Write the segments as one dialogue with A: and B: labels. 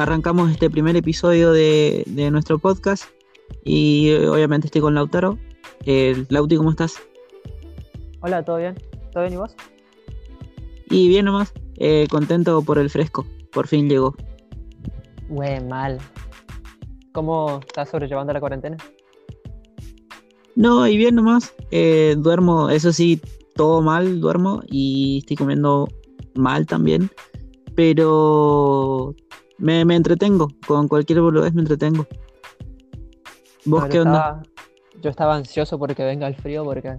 A: arrancamos este primer episodio de, nuestro podcast y eh, obviamente estoy con Lautaro. Eh, Lauti, ¿cómo estás?
B: Hola, ¿todo bien? ¿Todo bien y vos?
A: Y bien nomás, eh, contento por el fresco, por fin llegó.
B: Güey, mal. ¿Cómo estás sobrellevando la cuarentena?
A: No, y bien nomás. Eh, duermo, eso sí, todo mal, duermo y estoy comiendo mal también. Pero me, entretengo, con cualquier boludez me entretengo.
B: ¿Vos qué onda? yo estaba ansioso porque venga el frío, porque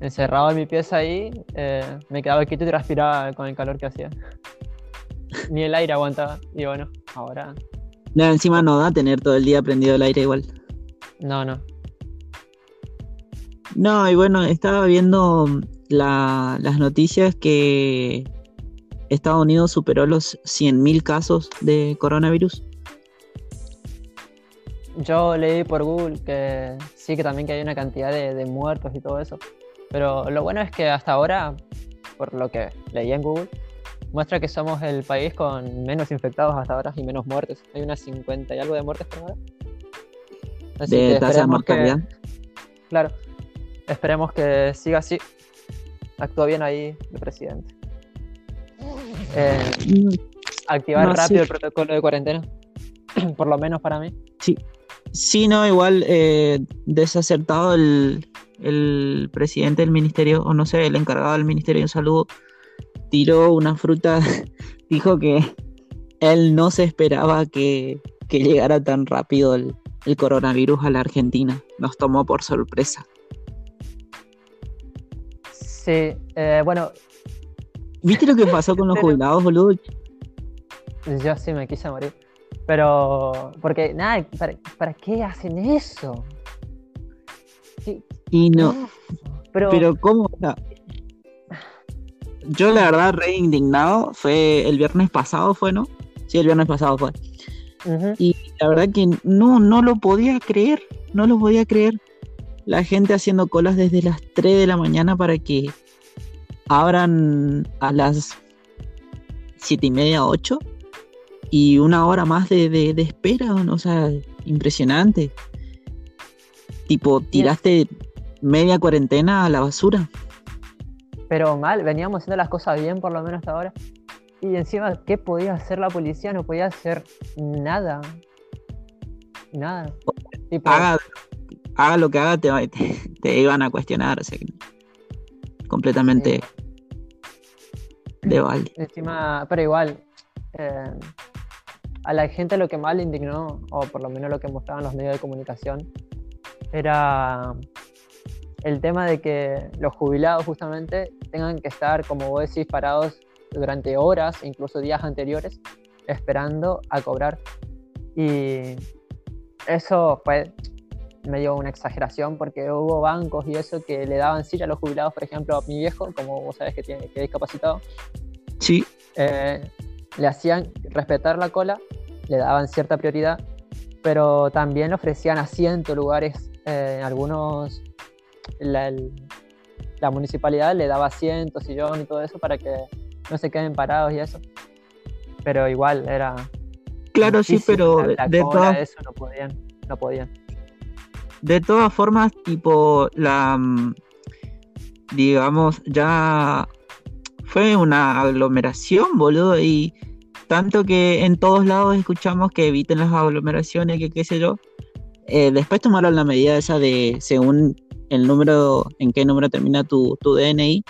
B: encerrado en mi pieza ahí, eh, me quedaba quieto y transpiraba con el calor que hacía. Ni el aire aguantaba. Y bueno, ahora.
A: No, encima no da tener todo el día prendido el aire igual.
B: No, no.
A: No, y bueno, estaba viendo las noticias que Estados Unidos superó los 100.000 casos de coronavirus.
B: Yo leí por Google que sí, que también que hay una cantidad de, muertos y todo eso. Pero lo bueno es que hasta ahora, por lo que leí en Google, muestra que somos el país con menos infectados hasta ahora y menos muertes. Hay unas 50 y algo de muertes por ahora.
A: de tasa de mortalidad.
B: claro. Esperemos que siga así. Actúa bien ahí el presidente. Eh, activar rápido el protocolo de cuarentena. por lo menos para mí.
A: Sí. Sí, no, igual eh, desacertado el, el presidente del ministerio, o no sé, el encargado del Ministerio de Salud, tiró una fruta, dijo que él no se esperaba que, llegara tan rápido el, coronavirus a la Argentina. Nos tomó por sorpresa.
B: Sí, eh, bueno.
A: ¿Viste lo que pasó con los jubilados, boludo?
B: Yo sí me quise morir. Pero, porque, nada, ¿para, qué hacen eso?
A: Y no. Pero, pero ¿cómo? yo la verdad re indignado fue el viernes pasado fue, ¿no? Sí, el viernes pasado fue. Y la verdad que no, no lo podía creer, no lo podía creer. La gente haciendo colas desde las 3 de la mañana para que abran a las 7 y media, 8 y una hora más de, de, espera, o sea, impresionante. Tipo, tiraste media cuarentena a la basura
B: pero mal, veníamos haciendo las cosas bien por lo menos hasta ahora. Y encima, ¿qué podía hacer la policía? No podía hacer nada. Nada.
A: haga, lo que haga, te, te, iban a cuestionar. O sea, completamente de balde.
B: Encima, pero igual, eh, a la gente lo que más le indignó, o por lo menos lo que mostraban los medios de comunicación, era el tema de que los jubilados justamente tengan que estar, como vos decís, parados durante horas, incluso días anteriores, esperando a cobrar. Y eso fue medio una exageración porque hubo bancos y eso que le daban silla a los jubilados, por ejemplo, a mi viejo, como vos sabés que tiene que es discapacitado.
A: Sí.
B: Eh, le hacían respetar la cola, le daban cierta prioridad, pero también ofrecían asiento, lugares, eh, algunos la, municipalidad le daba asientos, sillón y todo eso para que no se queden parados y eso. Pero igual era.
A: Claro, sí, pero de todas.
B: Eso no podían, no podían.
A: De todas formas, tipo, la. Mm, digamos, ya fue una aglomeración, boludo, y tanto que en todos lados escuchamos que eviten las aglomeraciones, que qué sé yo. Eh, después tomaron la medida esa de, según el número, en qué número termina tu, tu DNI,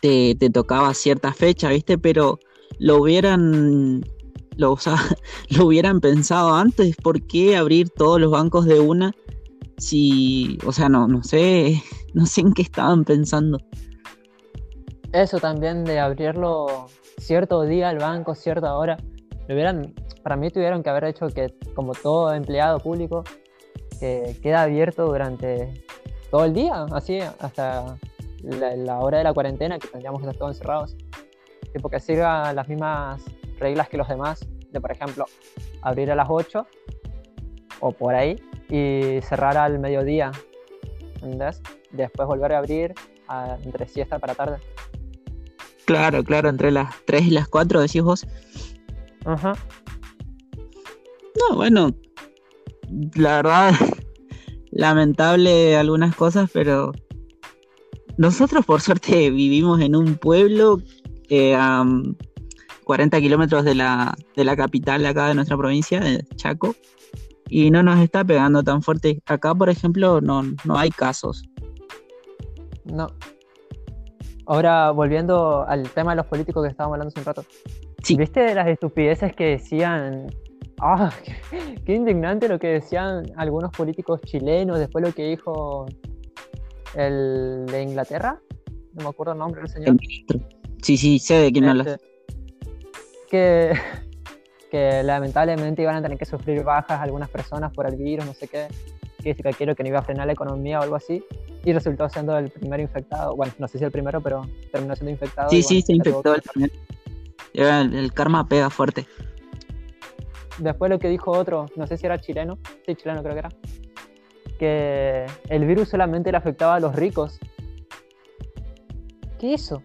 A: te, tocaba cierta fecha, ¿viste? Pero lo hubieran, lo, lo hubieran pensado antes, ¿por qué abrir todos los bancos de una? Si, o sea, no, no sé, no sé en qué estaban pensando.
B: Eso también de abrirlo cierto día al banco, cierta hora, lo hubieran, para mí tuvieron que haber hecho que como todo empleado público que queda abierto durante todo el día, así hasta la, hora de la cuarentena, que tendríamos que estar todos encerrados. Que siga las mismas reglas que los demás, de por ejemplo, abrir a las 8 o por ahí y cerrar al mediodía, ¿entendés? Después volver a abrir entre siesta para tarde.
A: Claro, claro, entre las 3 y las 4 decís vos.
B: Ajá.
A: No, bueno, la verdad, lamentable algunas cosas, pero nosotros por suerte vivimos en un pueblo eh, a 40 kilómetros de la, de la capital acá de nuestra provincia, de Chaco, y no nos está pegando tan fuerte. Acá, por ejemplo, no, no hay casos.
B: No. Ahora, volviendo al tema de los políticos que estábamos hablando hace un rato.
A: Sí.
B: ¿Viste las estupideces que decían? ¡Ah! Qué, indignante lo que decían algunos políticos chilenos, después lo que dijo el de Inglaterra. No me acuerdo el nombre del señor.
A: Sí, sí, sé de quién hablas.
B: Que que lamentablemente iban a tener que sufrir bajas algunas personas por el virus, no sé qué, que quiero que no iba a frenar la economía o algo así, y resultó siendo el primer infectado, bueno, no sé si el primero, pero terminó siendo infectado.
A: Sí, sí, se infectó el primero. El, karma pega fuerte.
B: Después lo que dijo otro, no sé si era chileno, sí, chileno creo que era, que el virus solamente le afectaba a los ricos. ¿Qué eso?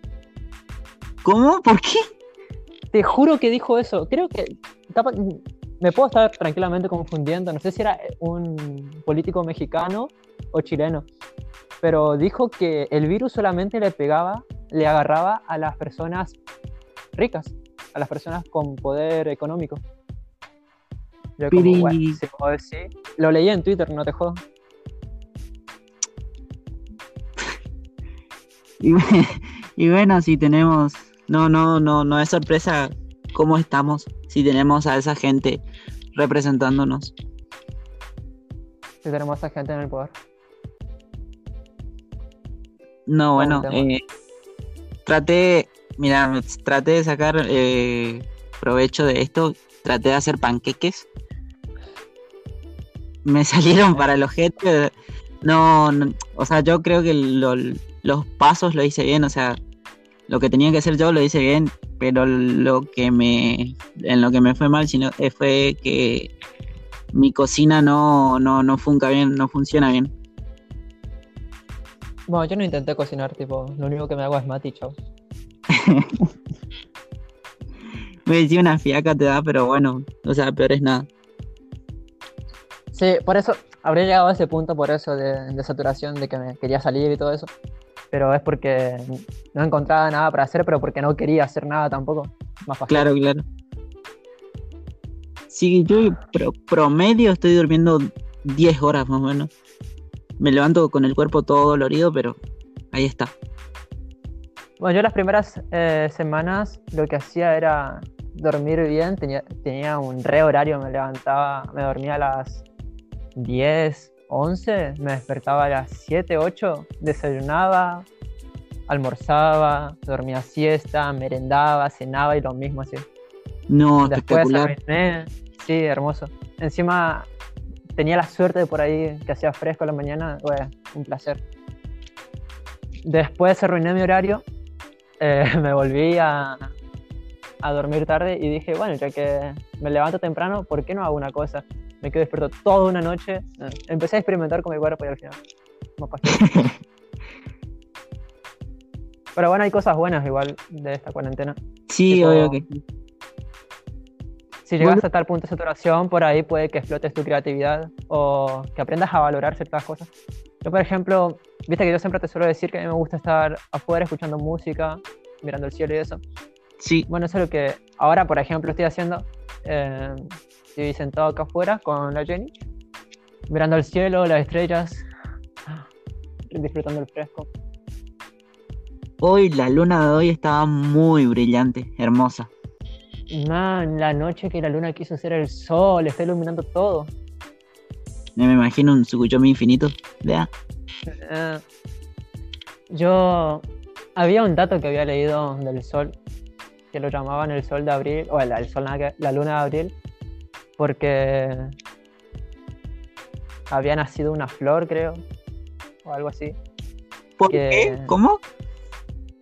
A: ¿Cómo? ¿Por qué?
B: Te juro que dijo eso. Creo que me puedo estar tranquilamente confundiendo. No sé si era un político mexicano o chileno, pero dijo que el virus solamente le pegaba, le agarraba a las personas ricas, a las personas con poder económico. Yo como, bueno, Lo leí en Twitter, no te jodo.
A: y bueno, si tenemos no, no, no, no es sorpresa cómo estamos si tenemos a esa gente representándonos.
B: Si tenemos a esa gente en el poder.
A: No, bueno, eh, traté, mira, traté de sacar eh, provecho de esto, traté de hacer panqueques. Me salieron para el objeto. No, o sea, yo creo que los pasos lo hice bien, o sea, lo que tenía que hacer yo lo hice bien, pero lo que me en lo que me fue mal sino, eh, fue que mi cocina no, no, no funca bien, no funciona bien.
B: Bueno, yo no intenté cocinar, tipo, lo único que me hago es mati, chao.
A: me decía una fiaca te da, pero bueno, o sea, peor es nada.
B: Sí, por eso, habría llegado a ese punto por eso de, de saturación, de que me quería salir y todo eso pero es porque no encontraba nada para hacer, pero porque no quería hacer nada tampoco. Más fácil.
A: Claro, claro. Sí, yo promedio estoy durmiendo 10 horas más o menos. Me levanto con el cuerpo todo dolorido, pero ahí está.
B: Bueno, yo las primeras eh, semanas lo que hacía era dormir bien, tenía, tenía un re horario, me levantaba, me dormía a las 10, 11, me despertaba a las 7, 8, desayunaba, almorzaba, dormía siesta, merendaba, cenaba y lo mismo así.
A: No, Después
B: arruiné, sí, hermoso. Encima tenía la suerte de por ahí que hacía fresco la mañana, bueno, un placer. Después arruiné mi horario, eh, me volví a, a dormir tarde y dije, bueno, ya que me levanto temprano, ¿por qué no hago una cosa? Me quedé despierto toda una noche. Ah, empecé a experimentar con mi cuerpo y al final no pasó. Pero bueno, hay cosas buenas igual de esta cuarentena.
A: Sí, obvio que sí.
B: Si llegas a tal punto de saturación, por ahí puede que explotes tu creatividad o que aprendas a valorar ciertas cosas. Yo, por ejemplo, viste que yo siempre te suelo decir que a mí me gusta estar afuera escuchando música, mirando el cielo y eso.
A: Sí.
B: Bueno, eso es lo que ahora, por ejemplo, estoy haciendo. Eh, Estoy sentado acá afuera con la Jenny, mirando el cielo, las estrellas, disfrutando el fresco.
A: Hoy la luna de hoy estaba muy brillante, hermosa.
B: Man, la noche que la luna quiso ser el sol, está iluminando todo.
A: Me imagino un Tsukuyomi infinito. Vea.
B: Eh, yo había un dato que había leído del sol, que lo llamaban el sol de abril, o el, sol, la luna de abril, porque había nacido una flor, creo, o algo así.
A: ¿Por qué? ¿Cómo?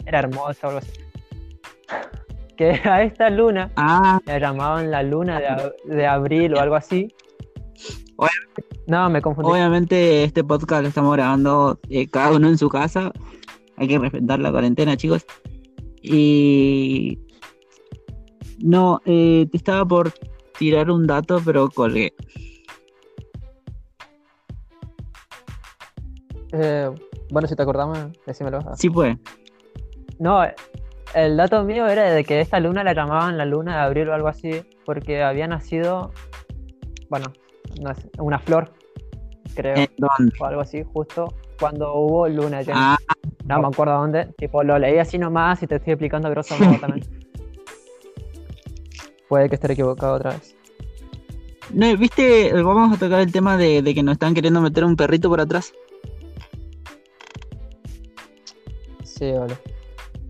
B: Era hermosa o algo así. Que a esta luna
A: ah.
B: la llamaban la luna de, abril o algo así. no, me confundí.
A: Obviamente este podcast lo estamos grabando eh, cada uno en su casa. Hay que respetar la cuarentena, chicos. Y No, eh, te estaba por tirar un dato, pero colgué.
B: Eh, bueno, si te acordamos, decímelo.
A: Sí, pues.
B: No, el dato mío era de que esta luna la llamaban la luna de abril o algo así, porque había nacido, bueno, una flor, creo, o algo así, justo cuando hubo luna llena. Ah, no me acuerdo dónde, tipo, lo leí así nomás y te estoy explicando grosso modo también. Puede que esté equivocado otra vez.
A: No, viste, vamos a tocar el tema de, de que nos están queriendo meter un perrito por atrás.
B: Sí, vale.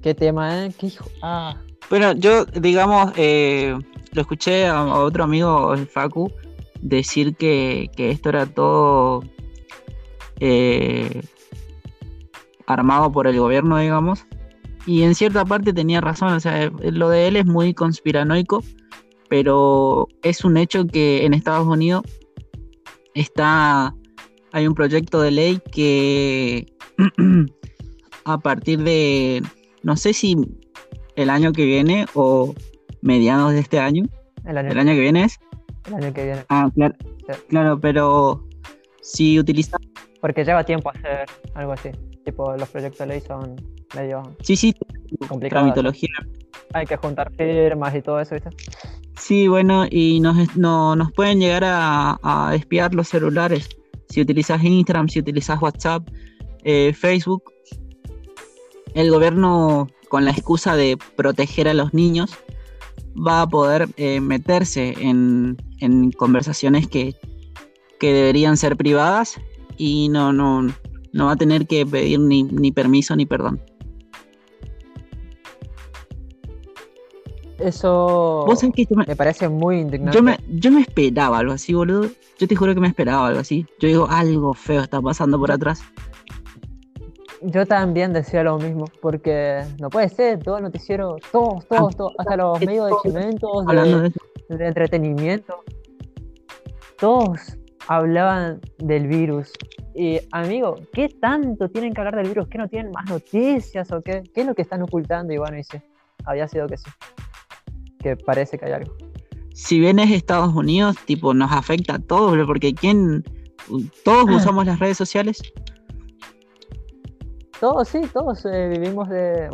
B: ¿Qué tema, eh? ¿Qué hijo? Ah.
A: Bueno, yo, digamos, eh, lo escuché a, otro amigo, el Facu, decir que, esto era todo eh, armado por el gobierno, digamos. Y en cierta parte tenía razón, o sea, lo de él es muy conspiranoico, pero es un hecho que en Estados Unidos está, hay un proyecto de ley que a partir de, no sé si el año que viene o mediados de este año. El año, que viene es.
B: El año que viene.
A: Ah, claro. Claro, pero si utiliza.
B: Porque lleva tiempo hacer algo así. Tipo, los proyectos de ley son medio.
A: Sí, sí, complicados. mitología.
B: Hay que juntar firmas y todo eso, ¿viste?
A: Sí, bueno, y nos, no, nos pueden llegar a, a espiar los celulares. Si utilizas Instagram, si utilizas WhatsApp, eh, Facebook, el gobierno, con la excusa de proteger a los niños, va a poder eh, meterse en, conversaciones que, deberían ser privadas y no, no, no va a tener que pedir ni, permiso ni perdón.
B: Eso me, parece muy indignante.
A: Yo me, yo me esperaba algo así, boludo. Yo te juro que me esperaba algo así. Yo digo, algo feo está pasando por atrás.
B: Yo también decía lo mismo, porque no puede ser, todo el noticiero, todos, todos, todos, hasta los medios de chimentos, de, entretenimiento, todos hablaban del virus. Y amigo, ¿qué tanto tienen que hablar del virus? ¿Qué no tienen más noticias o qué? ¿Qué es lo que están ocultando? Y bueno, dice, había sido que sí, que parece que hay algo.
A: Si bien es Estados Unidos, tipo, nos afecta a todos, porque ¿quién? Todos usamos las redes sociales.
B: Todos, sí, todos eh, vivimos de.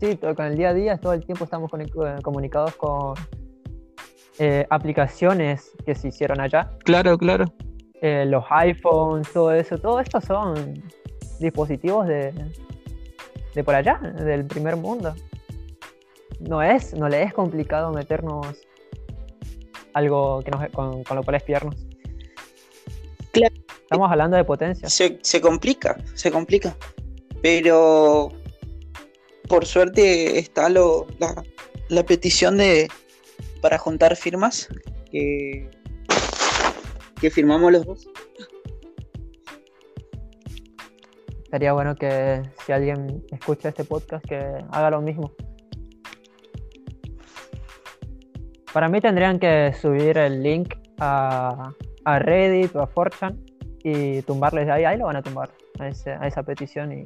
B: sí, con el día a día, todo el tiempo estamos eh, comunicados con eh, aplicaciones que se hicieron allá.
A: Claro, claro.
B: los iPhones, todo eso, todo esto son dispositivos de, de por allá, del primer mundo. No es, no le es complicado meternos algo que nos, con, lo cual espiarnos.
A: Claro.
B: Estamos hablando de potencia.
A: Se, se complica, se complica. Pero por suerte está lo, la, petición de para juntar firmas que, que firmamos los dos.
B: Sería bueno que si alguien escucha este podcast que haga lo mismo. Para mí tendrían que subir el link a, a Reddit o a Fortune y tumbarles de ahí. Ahí lo van a tumbar a, a esa petición y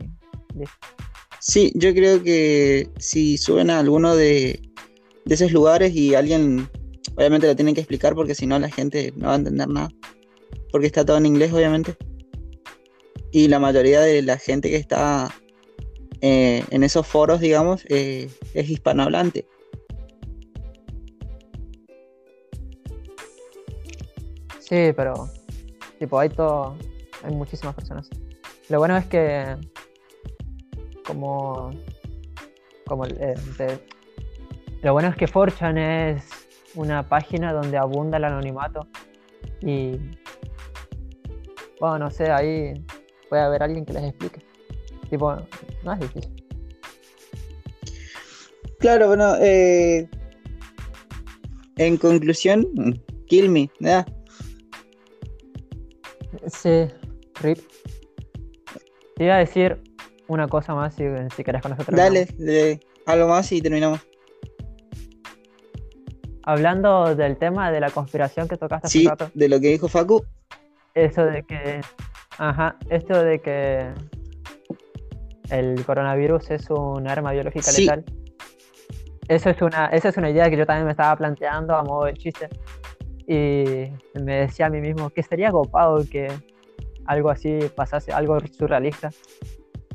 A: Sí, yo creo que si suben a alguno de, esos lugares y alguien, obviamente lo tienen que explicar porque si no la gente no va a entender nada. Porque está todo en inglés, obviamente. Y la mayoría de la gente que está eh, en esos foros, digamos, eh, es hispanohablante.
B: Sí, pero tipo hay todo, hay muchísimas personas. Lo bueno es que como, como eh, lo bueno es que Forchan es una página donde abunda el anonimato y bueno, no sé, ahí puede haber alguien que les explique. Tipo, no es difícil.
A: Claro, bueno, eh, en conclusión, kill me, ¿verdad?
B: Sí, rip. Te iba a decir, una cosa más si, si querés con nosotros.
A: Dale, algo más y terminamos.
B: Hablando del tema de la conspiración que tocaste
A: hace rato. de lo que dijo Facu.
B: Eso de que. Ajá, esto de que el coronavirus es un arma biológica letal. Eso es una, esa es una idea que yo también me estaba planteando a modo de chiste. Y me decía a mí mismo que sería copado que algo así pasase, algo surrealista.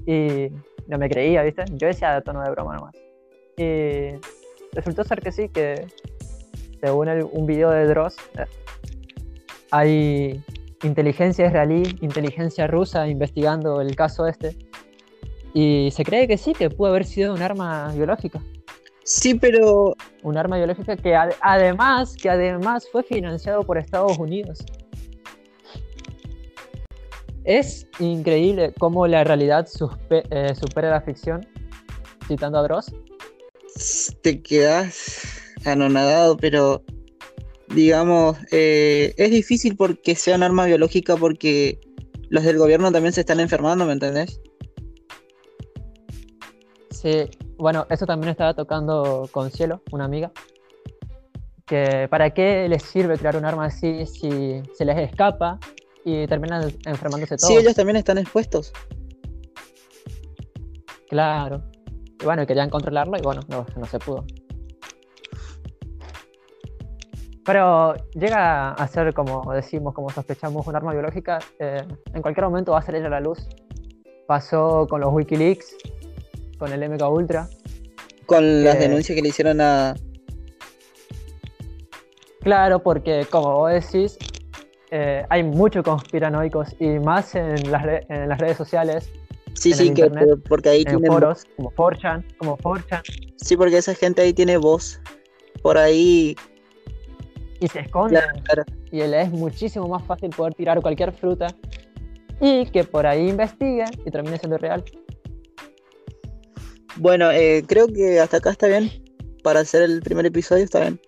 B: Y no me creía, ¿viste? Yo decía de tono de broma nomás. Y resultó ser que sí, que según un video de Dross, hay inteligencia israelí, inteligencia rusa investigando el caso este. Y se cree que sí, que pudo haber sido un arma biológica.
A: Sí, pero...
B: Un arma biológica que además, que además fue financiado por Estados Unidos. Es increíble cómo la realidad eh, supera la ficción, citando a Dross.
A: Te quedas anonadado, pero digamos, eh, es difícil porque sea un arma biológica porque los del gobierno también se están enfermando, ¿me entendés?
B: Sí, bueno, eso también estaba tocando con Cielo, una amiga. Que para qué les sirve crear un arma así si se les escapa y terminan enfermándose todos.
A: Sí, ellos también están expuestos.
B: Claro. Y bueno, querían controlarlo y bueno, no, se pudo. Pero llega a ser, como decimos, como sospechamos, un arma biológica. Eh, en cualquier momento va a salir a la luz. Pasó con los Wikileaks, con el MK Ultra.
A: Con las denuncias que le hicieron a.
B: Claro, porque como vos decís, eh, hay muchos conspiranoicos y más en las, en las redes sociales.
A: Sí, sí, que, porque ahí
B: tienen foros como 4 como 4
A: Sí, porque esa gente ahí tiene voz. Por ahí.
B: Y se esconde. Y le es muchísimo más fácil poder tirar cualquier fruta y que por ahí investigue y termine siendo real.
A: Bueno, eh, creo que hasta acá está bien. Para hacer el primer episodio está bien.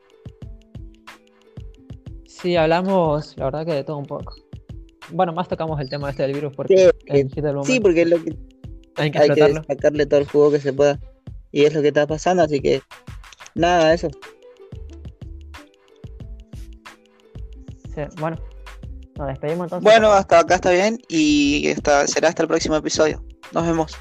B: Sí, hablamos, la verdad que de todo un poco. Bueno, más tocamos el tema este del virus porque
A: sí, porque es lo que hay que, sacarle todo el jugo que se pueda. Y es lo que está pasando, así que nada, eso.
B: Sí, bueno, nos despedimos entonces.
A: Bueno, hasta acá está bien y será hasta el próximo episodio. Nos vemos.